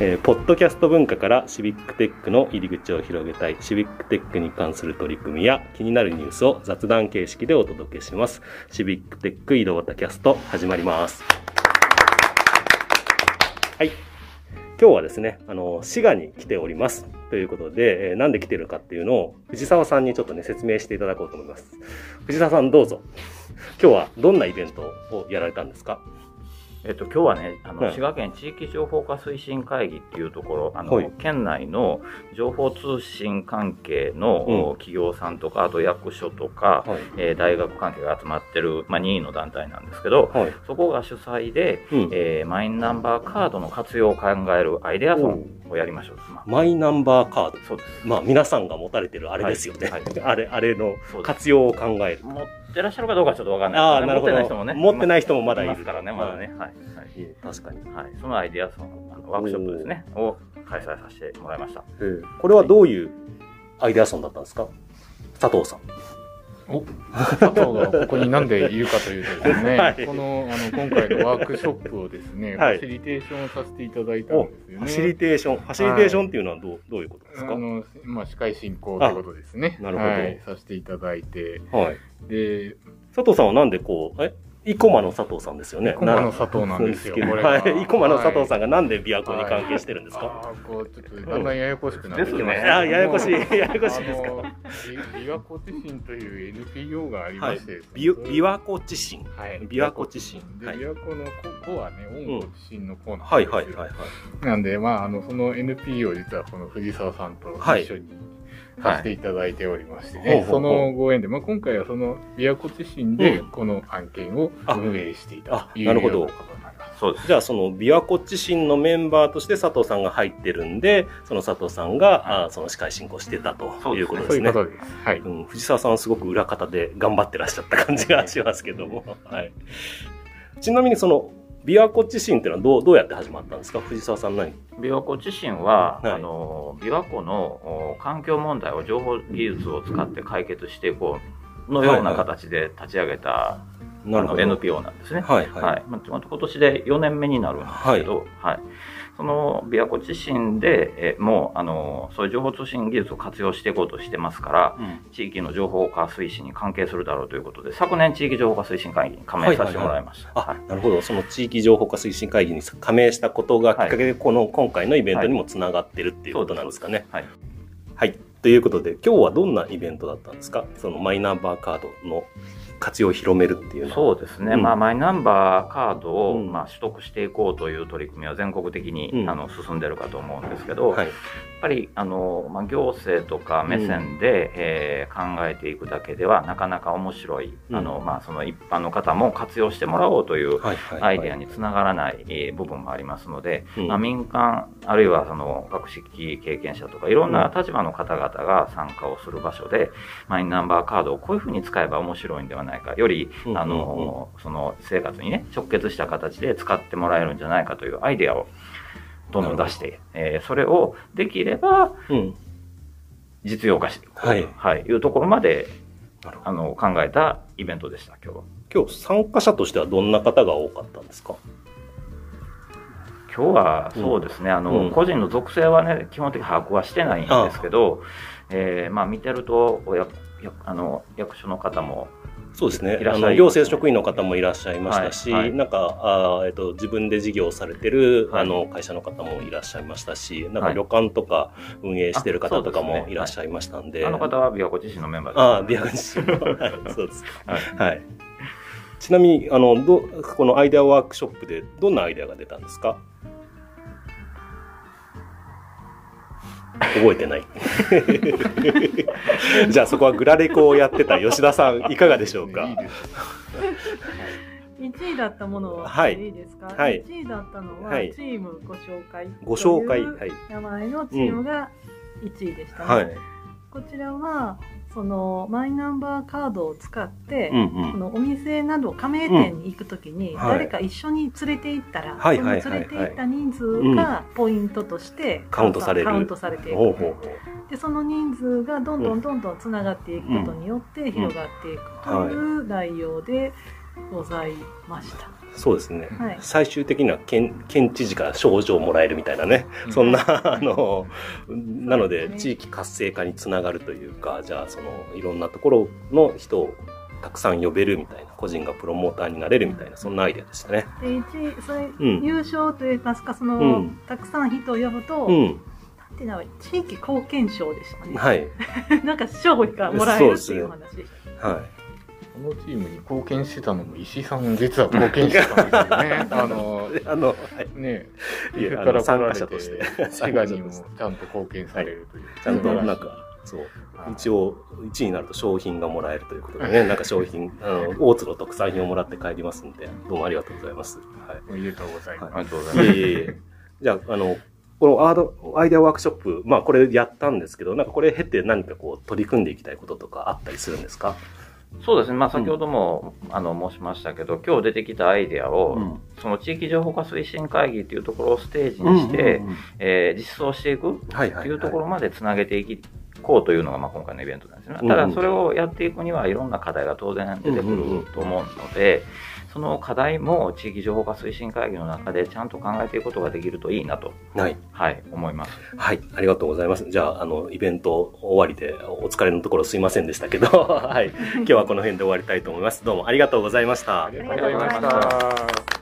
えーポッドキャスト文化からシビックテックの入り口を広げたいシビックテックに関する取り組みや気になるニュースを雑談形式でお届けします。シビックテック井戸端キャスト始まります。はい。今日はですね、あの、滋賀に来ております。ということで、えーなんで来てるかっていうのを藤沢さんにちょっとね、説明していただこうと思います。藤沢さんどうぞ。今日はどんなイベントをやられたんですか？えっと、今日はね、あの、はい滋賀県地域情報化推進会議っていうところ、あの、はい県内の情報通信関係の、うん企業さんとか、あと役所とか、はい。えー大学関係が集まってる、まあ、任意の団体なんですけど、はい。そこが主催で、うん。えーマイナンバーカードの活用を考えるアイデアソンをやりましょう。まあマイナンバーカード。そうです。まあ皆さんが持たれてるあれですよね。はいあれ、あれの活用を考える。持ってらっしゃるかどうかちょっとわかんないああ、なるほど。持ってない人もね。持ってない人もまだいる。ますからね、まだね。はい。はいいえ。確かに。はい、そのアイデアソンあのワークショップですねを開催させてもらいましたこれはどういうアイデアソンだったんですか？佐藤さん。佐藤がここになんでいるかというとですね、はいこのあの今回のワークショップをですね、はいファシリテーションをさせていただいたんおですよね。ファシリテーション。ファシリテーションっていうのはどうどういうことですか？あの、まあ、司会進行ということですね。あなるほどはい、させていただいて、はい。で、佐藤さんはなんでこう、え？生駒の佐藤さんですよね。生駒の佐藤なんですよけどこれがはい。生駒の佐藤さんががなんで琵琶湖に関係してるんですか、あーこう、ちょっとだんだんややこしくなってきまですねあややこしい ややこしいですか？琵琶湖地震という NPO がありましてですね、び琵琶湖地震。はい、琵琶湖地震。で、はい。琵琶湖の湖はね、温湖地震の湖なんですよ。はいはいはいはい。なんで、まあ、あの、その NPO を実はこの藤沢さんとはい一緒にさせていただいておりましてね、ほうほうほうそのご縁で、まあ、今回はその琵琶湖地震でうんこの案件を運営していたというあなるほどようなことになります。そうですじゃあその琵琶湖地震のメンバーとして佐藤さんが入ってるんで、その佐藤さんが、あその司会進行してたということですね。そういうことです。はい。うん、藤沢さんはすごく裏方で頑張ってらっしゃった感じがしますけども。はい。ちなみにその琵琶湖地震っていうのはどうどうやって始まったんですか？藤沢さん何？琵琶湖地震は、はいあの琵琶湖のお環境問題を情報技術を使って解決していこうのような形で立ち上げた、あのなるほど。NPO なんですね。はいはい。はい。まあ、今年で4年目になるんですけど、はい。その琵琶湖地震で、えもう、あの、そういう情報通信技術を活用していこうとしてますから、うん地域の情報化推進に関係するだろうということで、昨年地域情報化推進会議に加盟させてもらいました。あ、なるほど。その地域情報化推進会議に加盟したことがきっかけで、この今回のイベントにもつながってるっていうことなんですかね。はい。はい。ということで、今日はどんなイベントだったんですか？そのマイナンバーカードの活用を広めるっていう。そうですね、うん。まあ、マイナンバーカードを、うん。まあ、取得していこうという取り組みは全国的に、うん。あの進んでるかと思うんですけど、はい。やっぱりあの、まあ、行政とか目線で、えー考えていくだけではなかなか面白い、うん。あのまあ、その一般の方も活用してもらおうというアイデアにつながらない、えー部分もありますので、うん。まあ、民間あるいはその学識経験者とかいろんな立場の方々が参加をする場所で、マイナンバーカードをこういうふうに使えば面白いんではないかより、うんあのその生活にね直結した形で使ってもらえるんじゃないかというアイデアをどんどん出して、えーそれをできればうん。実用化していく、はい。はい、いうところまであの考えたイベントでした今日は。今日参加者としてはどんな方が多かったんですか？今日はそうですね、あのうん。個人の属性はね基本的に把握はしてないんですけど、えーまあ、見てるとおややあの役所の方もそうですね。あの行政職員の方もいらっしゃいましたし、はいはい。なんかあー、えっと、自分で事業をされてる、はい。あの会社の方もいらっしゃいましたしなんかはい。旅館とか運営してる方とかもいらっしゃいましたんで。あの方は琵琶湖自身のメンバーです。ああ、ビアガジン。はい、そうですはい。ちなみに、あの、ど、このアイデアワークショップでどんなアイデアが出たんですか？覚えてない。じゃあそこはグラレコをやってた吉田さん、いかがでしょうか？いいです1位だったものをはい。いいですか、はい。1位だったのは、はい。チームご紹介ご紹介。名前のチームが1位でしたね、はい。こちらはそのマイナンバーカードを使って、うんうん。このお店など加盟店に行くときに、誰か一緒に連れて行ったら、はいその連れて行った人数がポイントとしてカウントされる。カウントされていく。ほうほうほでその人数がどんどんどんどんつながっていくことによって広がっていくという内容で、ございました。そうですね。はい。最終的には県県知事から賞状をもらえるみたいなね、うんそんな、あの、なので地域活性化につながるというか、じゃあそのいろんなところの人をたくさん呼べるみたいな、個人がプロモーターになれるみたいな、そんなアイデアでしたね。で、一、それ、うん優勝といいますか、その、うんたくさん人を呼ぶと、ていうの地域貢献賞でしたね。はい。なんか賞がもらえるっていうお話でした。はこのチームに貢献してたのも石井さん実は貢献してたんですよね。あの、い。あの、はい。ね岐阜から来られて滋賀にもちゃんと貢献されるという。ちゃんとなんか、そう。一応、1位になると商品がもらえるということでね、なんか商品、あの、大津の特産品をもらって帰りますんで、どうもありがとうございます。はい。おめでとうございます。ありがとうございます。いえいえ。じゃあ、あの、このアード、アイデアワークショップ、まあこれやったんですけど、なんかこれ経て何かこう取り組んでいきたいこととかあったりするんですか？そうですね。まあ、先ほども、あの、申しましたけど、今日出てきたアイデアを、うんその地域情報化推進会議っていうところをステージにして、実装していく。というところまでつなげていこうというのが、まあ、今回のイベントなんですね。うんただ、それをやっていくにはいろんな課題が当然出てくると思うので、その課題も地域情報化推進会議の中でちゃんと考えていくことができるといいなと、はい。はい、思います。はい。ありがとうございます。じゃあ、あの、イベント終わりでお疲れのところすいませんでしたけど、はい。今日はこの辺で終わりたいと思います。どうもありがとうございました。ありがとうございました。